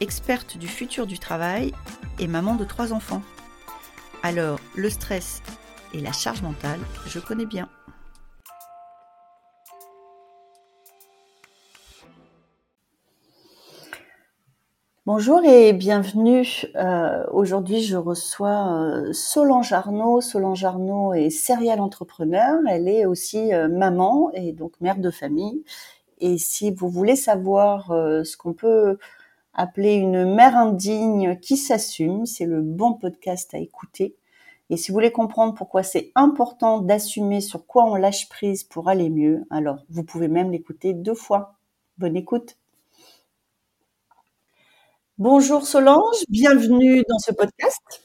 experte du futur du travail et maman de trois enfants. Alors, le stress et la charge mentale, je connais bien. Bonjour et bienvenue. Euh, aujourd'hui, je reçois euh, Solange Arnaud. Solange Arnaud est serial entrepreneur. Elle est aussi euh, maman et donc mère de famille. Et si vous voulez savoir ce qu'on peut appeler une mère indigne qui s'assume, c'est le bon podcast à écouter. Et si vous voulez comprendre pourquoi c'est important d'assumer sur quoi on lâche prise pour aller mieux, alors vous pouvez même l'écouter deux fois. Bonne écoute. Bonjour Solange, bienvenue dans ce podcast.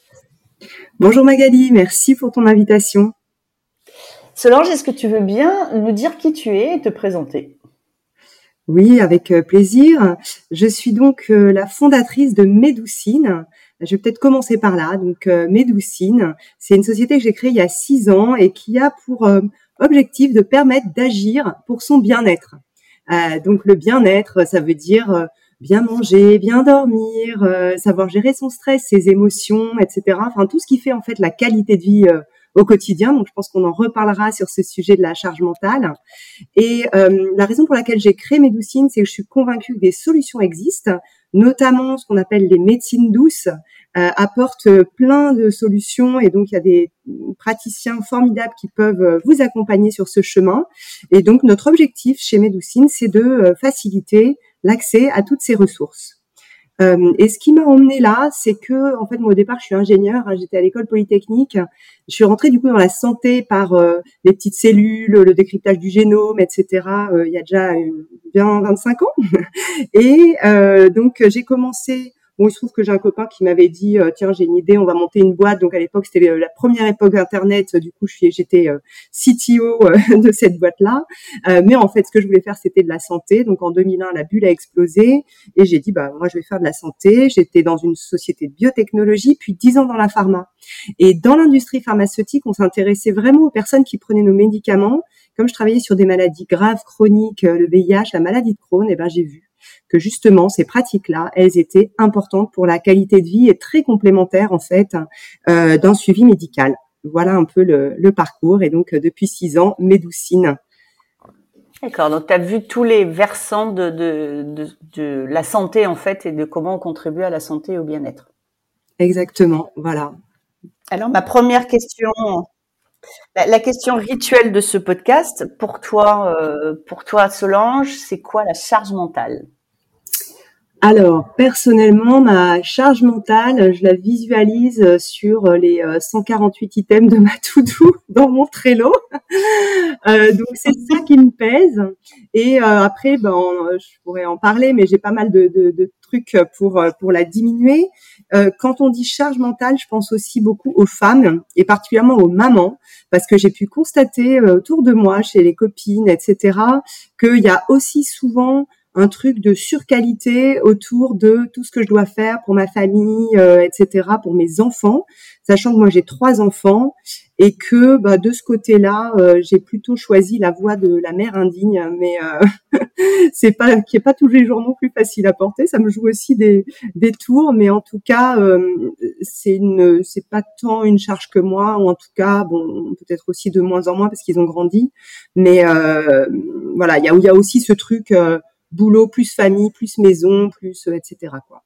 Bonjour Magali, merci pour ton invitation. Solange, est-ce que tu veux bien nous dire qui tu es et te présenter? Oui, avec euh, plaisir. Je suis donc euh, la fondatrice de Médoucine. Je vais peut-être commencer par là. Donc euh, Médoucine, c'est une société que j'ai créée il y a six ans et qui a pour objectif de permettre d'agir pour son bien-être. donc le bien-être, ça veut dire bien manger, bien dormir, savoir gérer son stress, ses émotions, etc. Enfin tout ce qui fait en fait la qualité de vie au quotidien. Donc je pense qu'on en reparlera sur ce sujet de la charge mentale. Et euh, la raison pour laquelle j'ai créé Médoucine, c'est que je suis convaincue que des solutions existent, notamment ce qu'on appelle les médecines douces, apportent plein de solutions et donc il y a des praticiens formidables qui peuvent vous accompagner sur ce chemin. Et donc notre objectif chez Médoucine, c'est de faciliter l'accès à toutes ces ressources. Euh, et ce qui m'a emmené là, c'est que en fait moi au départ je suis ingénieure, hein, j'étais à l'école polytechnique, je suis rentrée du coup dans la santé par euh, les petites cellules, le décryptage du génome, etc. Euh, il y a déjà bien 25 ans. et donc j'ai commencé Bon, il se trouve que j'ai un copain qui m'avait dit euh, tiens j'ai une idée, on va monter une boîte. Donc à l'époque c'était la première époque internet. Du coup j'étais euh, CTO euh, de cette boîte là. mais en fait ce que je voulais faire c'était de la santé. Donc en 2001 la bulle a explosé et j'ai dit bah moi je vais faire de la santé. J'étais dans une société de biotechnologie puis dix ans dans la pharma. Et dans l'industrie pharmaceutique on s'intéressait vraiment aux personnes qui prenaient nos médicaments. Comme je travaillais sur des maladies graves chroniques, le VIH, la maladie de Crohn, et eh ben j'ai vu que justement ces pratiques-là, elles étaient importantes pour la qualité de vie et très complémentaires en fait euh, d'un suivi médical. Voilà un peu le, parcours et donc depuis six ans, Médoucine. D'accord, donc tu as vu tous les versants de, de, de, la santé en fait et de comment on contribue à la santé et au bien-être. Exactement, voilà. Alors ma première question, la, question rituelle de ce podcast, pour toi, euh, pour toi Solange, c'est quoi la charge mentale? Alors, personnellement, ma charge mentale, je la visualise sur les 148 euh, items de ma to-do dans mon Trello. Euh, donc, c'est ça qui me pèse. Et euh, après, ben, je pourrais en parler, mais j'ai pas mal de, trucs pour pour la diminuer. quand on dit charge mentale, je pense aussi beaucoup aux femmes et particulièrement aux mamans, parce que j'ai pu constater autour de moi, chez les copines, etc., qu'il y a aussi souvent un truc de surqualité autour de tout ce que je dois faire pour ma famille, euh, etc., pour mes enfants, sachant que moi j'ai trois enfants et que bah, de ce côté-là, euh, j'ai plutôt choisi la voie de la mère indigne, mais euh, c'est pas qui est pas tous les jours non plus facile à porter. Ça me joue aussi des, des tours, mais en tout cas, c'est une c'est pas tant une charge que moi, ou en tout cas, bon, peut-être aussi de moins en moins parce qu'ils ont grandi, mais voilà, il y a, y a aussi ce truc boulot plus famille, plus maison, plus euh, etc. Quoi.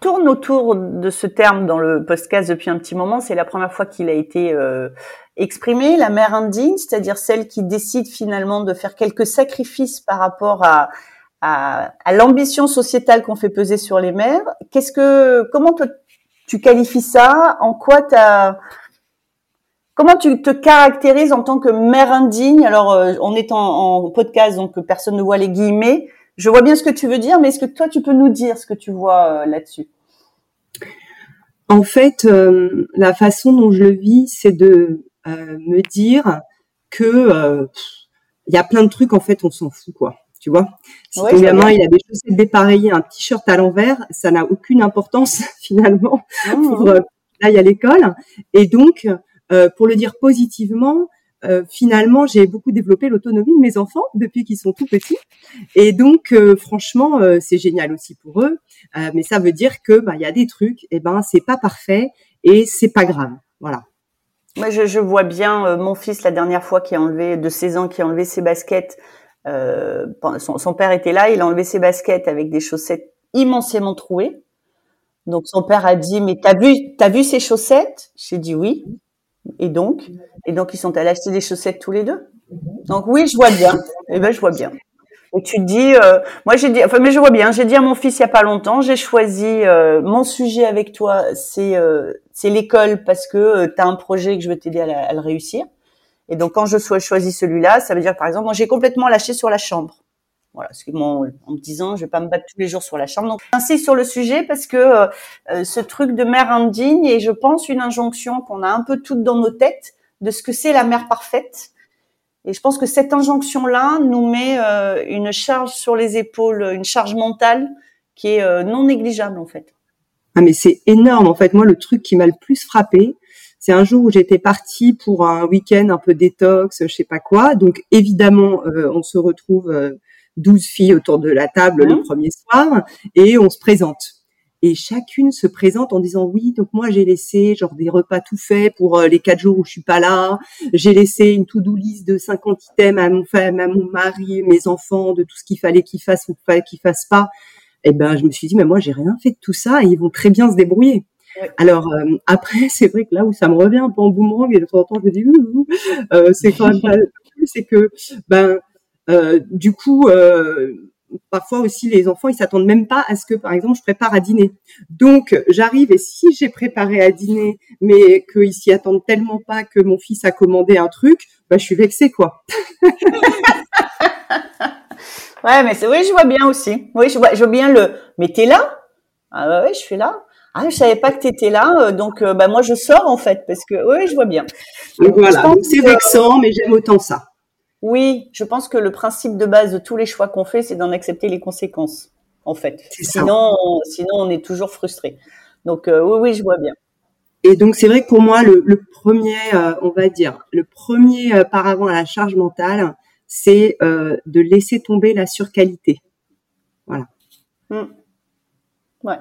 Tourne autour de ce terme dans le podcast depuis un petit moment. C'est la première fois qu'il a été euh, exprimé. La mère indigne, c'est-à-dire celle qui décide finalement de faire quelques sacrifices par rapport à, à, l'ambition sociétale qu'on fait peser sur les mères. Qu'est-ce que, comment tu qualifies ça? En quoi tu as Comment tu te caractérises en tant que mère indigne Alors, euh, on est en, podcast, donc personne ne voit les guillemets. Je vois bien ce que tu veux dire, mais est-ce que toi, tu peux nous dire ce que tu vois euh, là-dessus? En fait, la façon dont je le vis, c'est de me dire que il y a plein de trucs en fait, on s'en fout quoi. Tu vois, si ton gamin il a des chaussettes dépareillées, un t-shirt à l'envers, ça n'a aucune importance finalement mmh. pour là il y a l'école. Et donc, pour le dire positivement, euh, finalement, j'ai beaucoup développé l'autonomie de mes enfants depuis qu'ils sont tout petits. Et donc, euh, franchement, euh, c'est génial aussi pour eux. mais ça veut dire que bah, il y a des trucs, et eh ben c'est pas parfait et c'est pas grave. Voilà. Moi, je, je vois bien mon fils la dernière fois qui a enlevé de 16 ans, qui a enlevé ses baskets. Son, son, père était là, il a enlevé ses baskets avec des chaussettes immensément trouées. Donc son père a dit mais t'as vu t'as vu ces chaussettes? J'ai dit oui. Et donc, et donc ils sont allés acheter des chaussettes tous les deux. Donc oui, je vois bien. Eh ben, je vois bien. Et tu dis, euh, moi j'ai dit, enfin mais je vois bien. J'ai dit à mon fils il y a pas longtemps, j'ai choisi euh, mon sujet avec toi, c'est euh, c'est l'école parce que tu as un projet que je veux t'aider à, à, le réussir. Et donc quand je choisis celui-là, ça veut dire par exemple, moi j'ai complètement lâché sur la chambre. Voilà, en me disant, je vais pas me battre tous les jours sur la chambre. Donc, ainsi sur le sujet parce que euh, euh, ce truc de mère indigne est, je pense, une injonction qu'on a un peu toutes dans nos têtes de ce que c'est la mère parfaite. Et je pense que cette injonction-là nous met euh, une charge sur les épaules, une charge mentale qui est non négligeable en fait. Ah mais c'est énorme en fait. Moi, le truc qui m'a le plus frappé, c'est un jour où j'étais partie pour un week-end un peu détox, je sais pas quoi. Donc évidemment, on se retrouve 12 filles autour de la table le mmh. premier soir et on se présente. Et chacune se présente en disant oui, donc moi j'ai laissé genre des repas tout faits pour euh, les quatre jours où je suis pas là. J'ai laissé une to-do list de 50 items à mon femme, à mon mari, mes enfants, de tout ce qu'il fallait qu'ils fassent ou qu'ils fassent pas. Et eh ben je me suis dit mais moi j'ai rien fait de tout ça et ils vont très bien se débrouiller. Alors euh, après c'est vrai que là où ça me revient un peu en boomerang et de temps en temps je me dis euh, c'est quand même pas c'est que ben du coup, euh, parfois aussi les enfants ils s'attendent même pas à ce que par exemple je prépare à dîner. Donc j'arrive et si j'ai préparé à dîner mais qu'ils s'y attendent tellement pas que mon fils a commandé un truc, bah je suis vexée quoi. ouais mais c'est oui je vois bien aussi. Oui je vois je vois bien le mais t'es là? Ah bah oui je suis là. Ah, je savais pas que tu étais là, euh, donc bah moi je sors en fait parce que oui, je vois bien. voilà, c'est vexant, mais j'aime autant ça. Oui, je pense que le principe de base de tous les choix qu'on fait, c'est d'en accepter les conséquences, en fait. Sinon, on, sinon, on est toujours frustré. Donc, euh, oui, oui, je vois bien. Et donc, c'est vrai que pour moi, le, premier, euh, on va dire, le premier euh, paravent à la charge mentale, c'est de laisser tomber la surqualité. Voilà. Mmh. Ouais.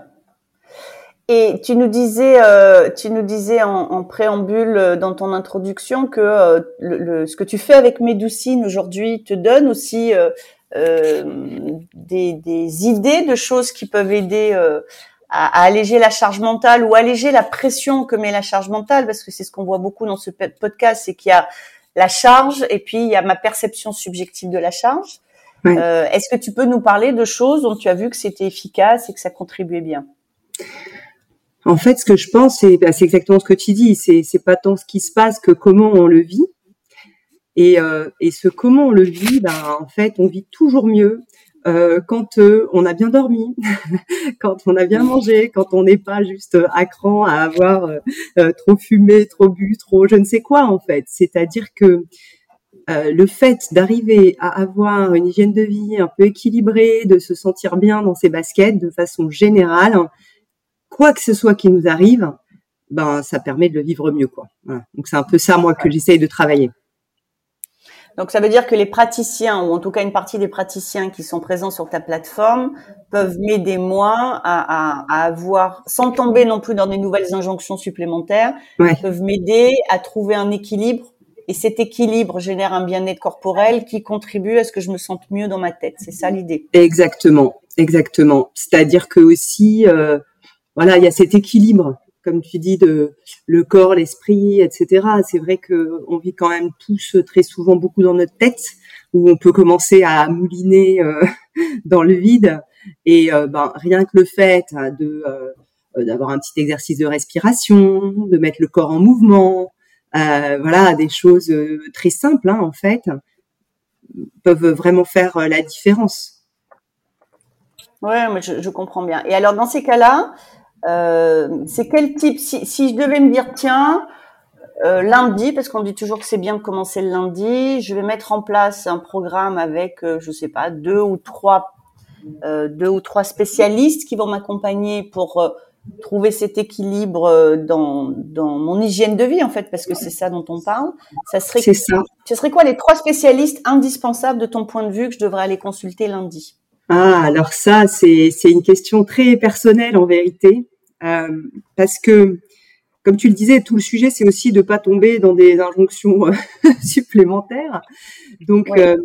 Et tu nous disais, euh, tu nous disais en, en, préambule euh, dans ton introduction que euh, le, ce que tu fais avec Médoucine aujourd'hui te donne aussi euh, euh, des, des, idées de choses qui peuvent aider à, à, alléger la charge mentale ou alléger la pression que met la charge mentale, parce que c'est ce qu'on voit beaucoup dans ce podcast, c'est qu'il y a la charge et puis il y a ma perception subjective de la charge. Est-ce que tu peux nous parler de choses dont tu as vu que c'était efficace et que ça contribuait bien? En fait, ce que je pense, bah, c'est exactement ce que tu dis. C'est pas tant ce qui se passe que comment on le vit. Et, euh, ce comment on le vit, bah, en fait, on vit toujours mieux euh, quand euh, on a bien dormi, quand on a bien mangé, quand on n'est pas juste à cran à avoir trop fumé, trop bu, trop je ne sais quoi en fait. C'est-à-dire que le fait d'arriver à avoir une hygiène de vie un peu équilibrée, de se sentir bien dans ses baskets de façon générale, quoi que ce soit qui nous arrive, ben ça permet de le vivre mieux quoi. Donc c'est un peu ça moi que j'essaye de travailler. Donc ça veut dire que les praticiens ou en tout cas une partie des praticiens qui sont présents sur ta plateforme peuvent m'aider moi à, à, avoir, sans tomber non plus dans des nouvelles injonctions supplémentaires, peuvent m'aider à trouver un équilibre et cet équilibre génère un bien-être corporel qui contribue à ce que je me sente mieux dans ma tête. C'est ça l'idée. Exactement, exactement. C'est-à-dire que aussi euh, voilà, il y a cet équilibre, comme tu dis, de le corps, l'esprit, etc. C'est vrai que on vit quand même tous très souvent beaucoup dans notre tête, où on peut commencer à mouliner euh, dans le vide. Et euh, ben, rien que le fait de euh, d'avoir un petit exercice de respiration, de mettre le corps en mouvement, voilà, des choses très simples hein, en fait, peuvent vraiment faire la différence. Ouais, mais je, je comprends bien. Et alors dans ces cas-là, c'est quel type si, si, je devais me dire, tiens, lundi, parce qu'on dit toujours que c'est bien de commencer le lundi, je vais mettre en place un programme avec, je sais pas, deux ou trois, deux ou trois spécialistes qui vont m'accompagner pour trouver cet équilibre euh, dans, dans mon hygiène de vie en fait parce que c'est ça dont on parle. Ça serait ça. ce serait quoi les trois spécialistes indispensables de ton point de vue que je devrais aller consulter lundi? Ah alors ça c'est c'est une question très personnelle en vérité. euh, parce que comme tu le disais tout le sujet c'est aussi de pas tomber dans des injonctions euh, supplémentaires. Donc euh,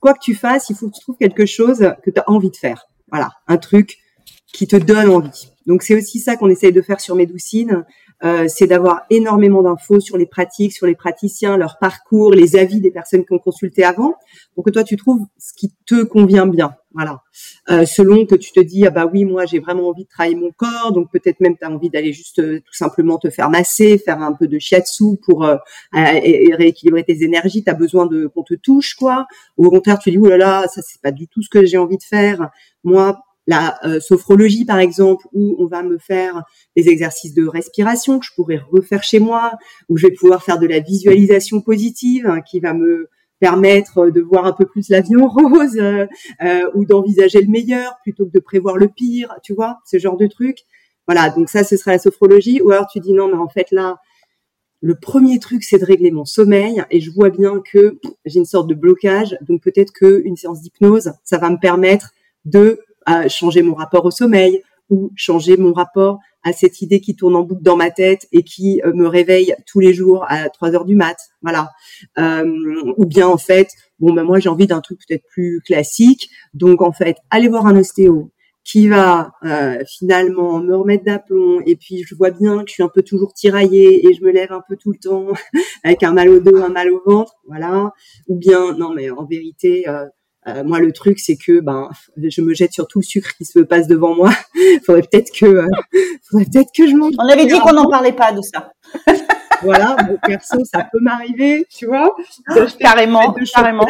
quoi que tu fasses il faut que tu trouves quelque chose que tu as envie de faire. Voilà un truc qui te donne envie. Donc c'est aussi ça qu'on essaye de faire sur Médoucine, euh, c'est d'avoir énormément d'infos sur les pratiques, sur les praticiens, leur parcours, les avis des personnes qui ont consulté avant, pour que toi tu trouves ce qui te convient bien. Voilà. Euh, selon que tu te dis ah bah oui moi j'ai vraiment envie de travailler mon corps, donc peut-être même tu as envie d'aller juste euh, tout simplement te faire masser, faire un peu de shiatsu pour euh, rééquilibrer tes énergies, tu as besoin de qu'on te touche quoi. Ou au contraire tu dis oh là là ça c'est pas du tout ce que j'ai envie de faire. Moi la sophrologie par exemple, où on va me faire des exercices de respiration que je pourrais refaire chez moi, où je vais pouvoir faire de la visualisation positive hein, qui va me permettre de voir un peu plus la vie en rose euh, euh, ou d'envisager le meilleur plutôt que de prévoir le pire, tu vois, ce genre de truc. Voilà, donc ça ce sera la sophrologie. Ou alors tu dis non, mais en fait là, le premier truc c'est de régler mon sommeil et je vois bien que j'ai une sorte de blocage, donc peut-être qu'une séance d'hypnose, ça va me permettre de à changer mon rapport au sommeil ou changer mon rapport à cette idée qui tourne en boucle dans ma tête et qui euh, me réveille tous les jours à 3 heures du mat, voilà. Euh, ou bien en fait, bon ben moi j'ai envie d'un truc peut-être plus classique, donc en fait aller voir un ostéo qui va euh, finalement me remettre d'aplomb et puis je vois bien que je suis un peu toujours tiraillée et je me lève un peu tout le temps avec un mal au dos, un mal au ventre, voilà. Ou bien non mais en vérité euh, moi, le truc, c'est que ben, je me jette sur tout le sucre qui se passe devant moi. faudrait peut-être que, euh, faudrait peut-être que je mange. On avait dit qu'on n'en parlait pas de ça. voilà, bon, perso, ça peut m'arriver, tu vois. carrément, carrément.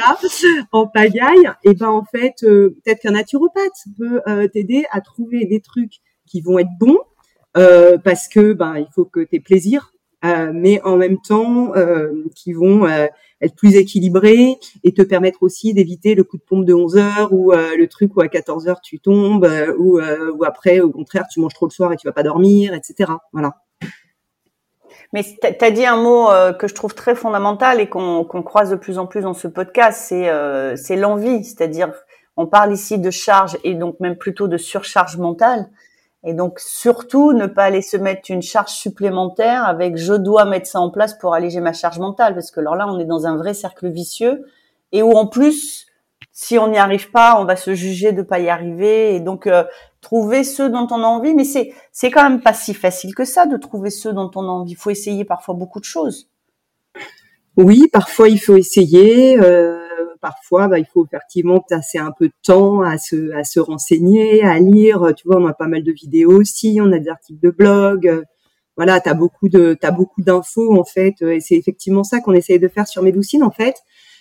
En pagaille, et ben en fait, euh, peut-être qu'un naturopathe peut t'aider à trouver des trucs qui vont être bons, parce que ben il faut que tu aies plaisir euh, mais en même temps euh, qui vont euh, être plus équilibrés et te permettre aussi d'éviter le coup de pompe de 11 heures ou le truc où à 14 heures tu tombes ou, ou après au contraire tu manges trop le soir et tu vas pas dormir, etc. Voilà. Mais tu as dit un mot que je trouve très fondamental et qu'on croise de plus en plus dans ce podcast, c'est c'est l'envie, c'est-à-dire on parle ici de charge et donc même plutôt de surcharge mentale. Et donc surtout ne pas aller se mettre une charge supplémentaire avec je dois mettre ça en place pour alléger ma charge mentale. Parce que alors là on est dans un vrai cercle vicieux et où en plus si on n'y arrive pas on va se juger de pas y arriver. Et donc euh, trouver ceux dont on a envie. Mais c'est c'est quand même pas si facile que ça de trouver ceux dont on a envie. Il faut essayer parfois beaucoup de choses. Oui parfois il faut essayer euh parfois, bah, il faut effectivement passer un peu de temps à se, à se renseigner, à lire. Tu vois, on a pas mal de vidéos aussi, on a des articles de blog. Voilà, t'as beaucoup de, t'as beaucoup d'infos en fait, et c'est effectivement ça qu'on essaye de faire sur Médoucine en fait,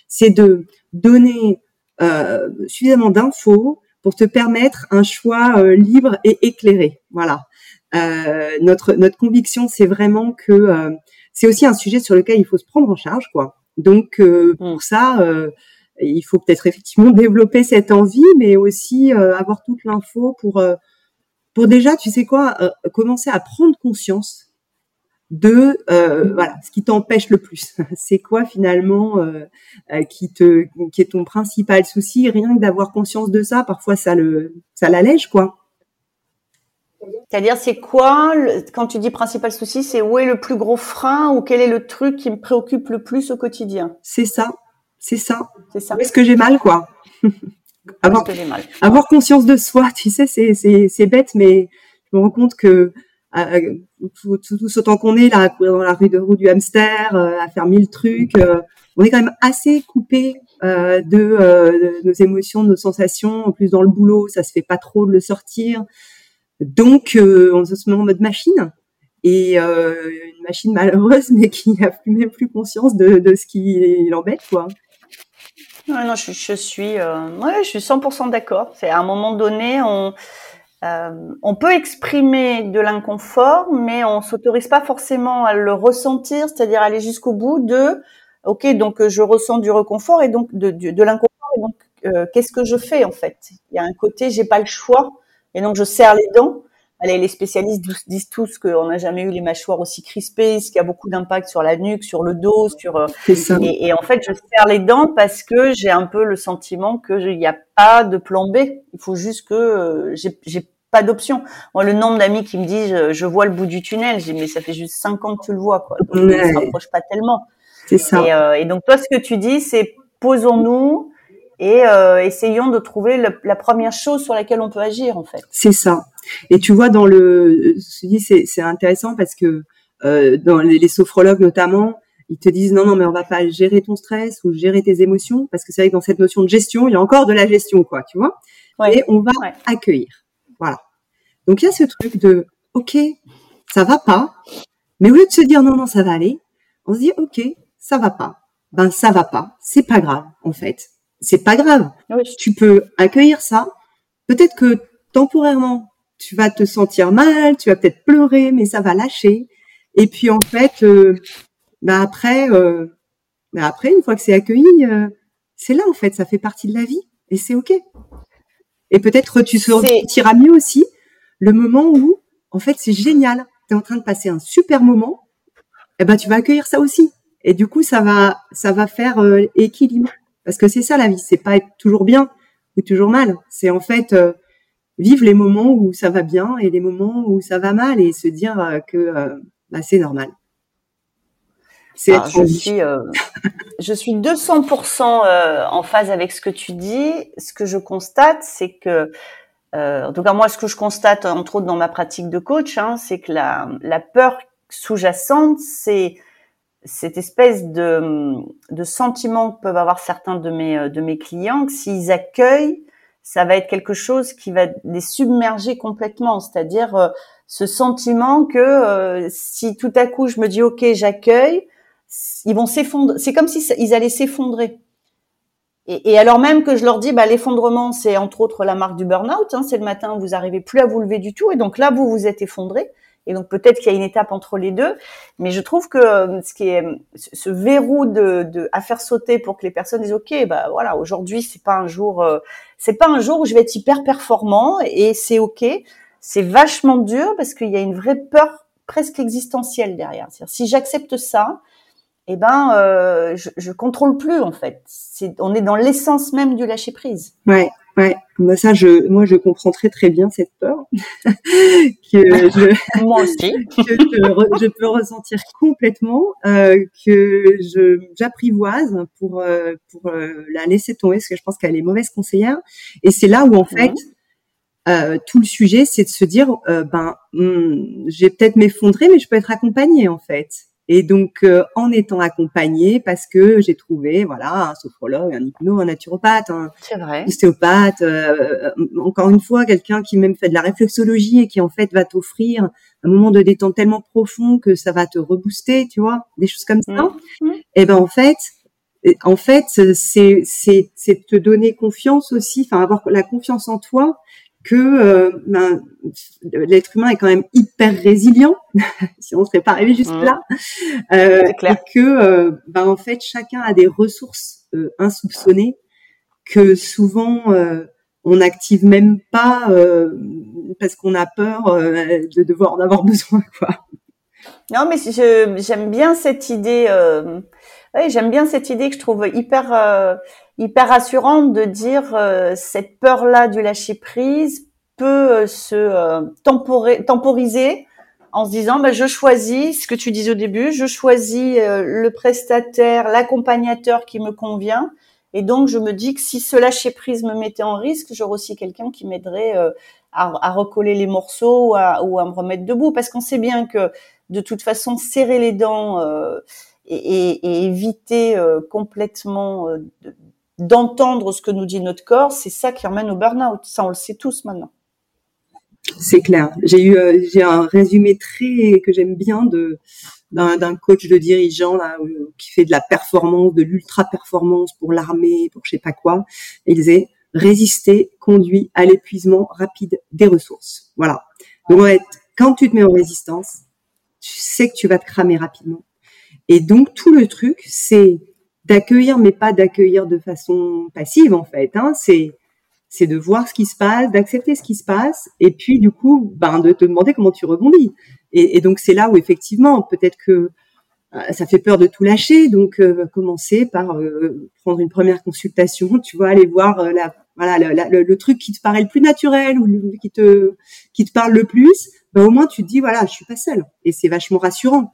c'est de donner euh, suffisamment d'infos pour te permettre un choix euh, libre et éclairé. Voilà. Euh, notre notre conviction, c'est vraiment que c'est aussi un sujet sur lequel il faut se prendre en charge, quoi. Donc pour mmh. ça, il faut peut-être effectivement développer cette envie, mais aussi euh, avoir toute l'info pour euh, pour déjà, tu sais quoi, euh, commencer à prendre conscience de voilà ce qui t'empêche le plus. C'est quoi finalement qui te qui est ton principal souci? Rien que d'avoir conscience de ça, parfois ça le ça l'allège quoi. C'est-à-dire, c'est quoi, quand tu dis principal souci, c'est où est le plus gros frein ou quel est le truc qui me préoccupe le plus au quotidien? C'est ça. C'est ça. C'est ça. Est-ce que j'ai mal, quoi avoir, mal? avoir conscience de soi, tu sais, c'est, c'est, c'est bête, mais je me rends compte que euh, tout, tout, ce temps qu'on est là, à courir dans la rue de roue du hamster, euh, à faire mille trucs, euh, on est quand même assez coupé de, de, nos émotions, de nos sensations. En plus, dans le boulot, ça se fait pas trop de le sortir. Donc, on se met en mode machine et une machine malheureuse, mais qui n'a plus même plus conscience de, de ce qui l'embête, quoi non, je, suis, euh, ouais, je suis 100% d'accord. C'est à un moment donné, on, euh, on peut exprimer de l'inconfort, mais on s'autorise pas forcément à le ressentir, c'est-à-dire aller jusqu'au bout de, ok, donc je ressens du reconfort et donc de, de, l'inconfort, et donc euh, qu'est-ce que je fais en fait? Il y a un côté, j'ai pas le choix, et donc je serre les dents. Allez, les spécialistes disent tous qu'on n'a jamais eu les mâchoires aussi crispées, ce qui a beaucoup d'impact sur la nuque, sur le dos, sur. Euh, et, et, en fait, je serre les dents parce que j'ai un peu le sentiment que il n'y a pas de plan B. Il faut juste que euh, j'ai pas d'option. Moi, le nombre d'amis qui me disent je, vois le bout du tunnel, j'ai mais ça fait juste cinq ans que tu le vois, quoi. Donc, ne se rapproche pas tellement. C'est ça. Et, euh, et, donc toi, ce que tu dis, c'est posons-nous et euh, essayons de trouver la première chose sur laquelle on peut agir, en fait. C'est ça. Et tu vois, dans le, c'est intéressant parce que euh, dans les, les, sophrologues notamment, ils te disent non, non, mais on va pas gérer ton stress ou gérer tes émotions parce que c'est vrai que dans cette notion de gestion, il y a encore de la gestion, quoi, tu vois. Et on va accueillir. Voilà. Donc il y a ce truc de ok, ça va pas, mais au lieu de se dire non, non, ça va aller, on se dit ok, ça va pas. Ben ça va pas, c'est pas grave en fait. C'est pas grave. Tu peux accueillir ça. Peut-être que temporairement tu vas te sentir mal, tu vas peut-être pleurer, mais ça va lâcher. Et puis en fait, euh, bah après, euh, bah après une fois que c'est accueilli, euh, c'est là en fait, ça fait partie de la vie et c'est ok. Et peut-être tu sentiras mieux aussi le moment où en fait c'est génial, tu es en train de passer un super moment, et eh ben tu vas accueillir ça aussi. Et du coup ça va ça va faire euh, équilibre parce que c'est ça la vie, c'est pas être toujours bien ou toujours mal, c'est en fait vivre les moments où ça va bien et les moments où ça va mal et se dire euh, que euh, bah, c'est normal. Je suis, euh, je suis 200% en phase avec ce que tu dis. Ce que je constate, c'est que, en tout cas moi, ce que je constate entre autres dans ma pratique de coach, hein, c'est que la, la peur sous-jacente, c'est cette espèce de, de sentiment que peuvent avoir certains de mes, de mes clients, que s'ils accueillent ça va être quelque chose qui va les submerger complètement, c'est-à-dire euh, ce sentiment que euh, si tout à coup je me dis ok j'accueille, ils vont s'effondrer. C'est comme si ils allaient s'effondrer. Et, alors même que je leur dis, bah, l'effondrement, c'est entre autres la marque du burn-out. Hein, c'est le matin vous arrivez plus à vous lever du tout, et donc là vous vous êtes effondré. Et donc peut-être qu'il y a une étape entre les deux, mais je trouve que euh, ce qui est ce verrou de, de à faire sauter pour que les personnes disent ok bah voilà aujourd'hui c'est pas un jour euh, c'est pas un jour où je vais être hyper performant et c'est ok c'est vachement dur parce qu'il y a une vraie peur presque existentielle derrière. si j'accepte ça, eh ben, euh, je, je contrôle plus en fait. C'est, on est dans l'essence même du lâcher prise. Ouais. Ouais, moi ça, je, moi je comprends très très bien cette peur que je, moi aussi, que je, peux ressentir complètement, euh, que je j'apprivoise pour euh, pour euh, la laisser tomber parce que je pense qu'elle est mauvaise conseillère. Et c'est là où en fait tout le sujet, c'est de se dire, ben, hmm, j'ai peut-être m'effondrer, mais je peux être accompagnée en fait. Et donc, euh, en étant accompagnée, parce que j'ai trouvé, voilà, un sophrologue, un hypno, un naturopathe, un ostéopathe, euh, encore une fois, quelqu'un qui même fait de la réflexologie et qui en fait va t'offrir un moment de détente tellement profond que ça va te rebooster, tu vois, des choses comme ça. Mmh. Et ben en fait, en fait, c'est c'est c'est te donner confiance aussi, enfin avoir la confiance en toi que euh, ben, l'être humain est quand même hyper résilient, si on ne serait pas arrivé jusque là, mmh. euh, et que euh, ben, en fait chacun a des ressources insoupçonnées que souvent on n'active même pas parce qu'on a peur de devoir en avoir besoin, quoi. Non, mais j'aime bien cette idée. Oui, j'aime bien cette idée que je trouve hyper hyper rassurante de dire euh, cette peur-là du lâcher prise peut euh, se euh, temporiser en se disant bah, je choisis ce que tu disais au début, je choisis le prestataire, l'accompagnateur qui me convient. Et donc, je me dis que si ce lâcher prise me mettait en risque, j'aurais aussi quelqu'un qui m'aiderait à, à, recoller les morceaux ou à, ou à, me remettre debout. Parce qu'on sait bien que, de toute façon, serrer les dents et, et, et, éviter complètement d'entendre ce que nous dit notre corps, c'est ça qui emmène au burn-out. Ça, on le sait tous maintenant. C'est clair. J'ai eu euh, j'ai un résumé très que j'aime bien de d'un coach de dirigeant là qui fait de la performance, de l'ultra performance pour l'armée, pour je sais pas quoi. il disait résister conduit à l'épuisement rapide des ressources. Voilà. Donc en fait, quand tu te mets en résistance, tu sais que tu vas te cramer rapidement. Et donc tout le truc, c'est d'accueillir, mais pas d'accueillir de façon passive en fait. Hein. C'est c'est de voir ce qui se passe, d'accepter ce qui se passe, et puis du coup, ben de te demander comment tu rebondis. Et, donc c'est là où effectivement, peut-être que euh, ça fait peur de tout lâcher, donc euh, commencer par euh, prendre une première consultation, tu vois, aller voir la, le, truc qui te paraît le plus naturel ou qui te parle le plus, ben, au moins tu te dis voilà, je suis pas seule, et c'est vachement rassurant.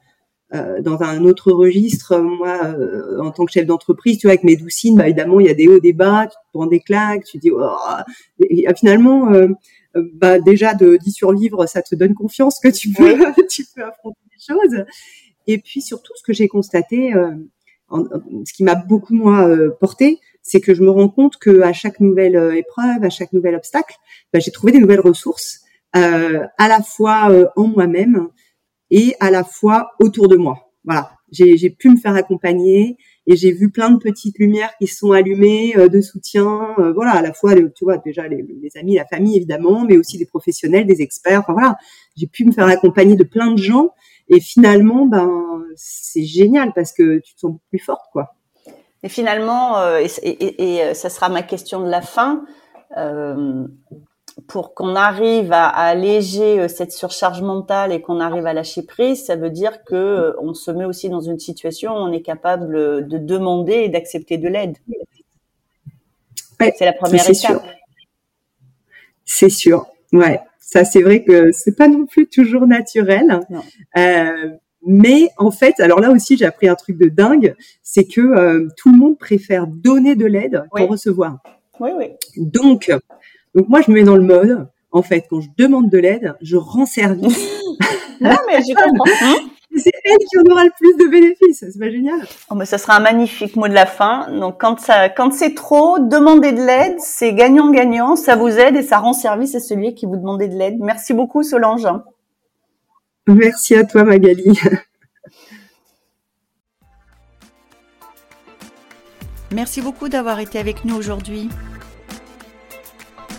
Dans un autre registre, moi, en tant que chef d'entreprise, tu vois, avec mes doucines, bah, évidemment, il y a des hauts, des bas, tu te prends des claques, tu dis, oh, et, finalement, bah, déjà de d'y survivre, ça te donne confiance que tu peux, tu peux affronter des choses. Et puis surtout, ce que j'ai constaté, euh, ce qui m'a beaucoup euh, porté, c'est que je me rends compte que à chaque nouvelle euh, épreuve, à chaque nouvel obstacle, bah, j'ai trouvé des nouvelles ressources, à la fois en moi-même et à la fois autour de moi. Voilà, j'ai pu me faire accompagner et j'ai vu plein de petites lumières qui sont allumées de soutien. voilà, à la fois, tu vois, déjà les, amis, la famille évidemment, mais aussi des professionnels, des experts. Enfin voilà, j'ai pu me faire accompagner de plein de gens et finalement, ben, c'est génial parce que tu te sens plus forte, quoi. Et finalement, euh, et, et, ça sera ma question de la fin, euh, pour qu'on arrive à, alléger euh, cette surcharge mentale et qu'on arrive à lâcher prise, ça veut dire que on se met aussi dans une situation où on est capable de demander et d'accepter de l'aide. c'est la première étape. C'est sûr. Ouais. Ça, c'est vrai que c'est pas non plus toujours naturel. Euh, mais en fait, alors là aussi, j'ai appris un truc de dingue, c'est que euh, tout le monde préfère donner de l'aide qu'en recevoir. Oui, oui. Donc, donc moi, je me mets dans le mode. En fait, quand je demande de l'aide, je rends service. non, mais je comprends. C'est elle qui en aura le plus de bénéfices. C'est pas génial. Oh, mais ça sera un magnifique mot de la fin. Donc, quand ça, quand c'est trop, demandez de l'aide. C'est gagnant-gagnant. Ça vous aide et ça rend service à celui qui vous demandait de l'aide. Merci beaucoup, Solange. Merci à toi, Magali. Merci beaucoup d'avoir été avec nous aujourd'hui.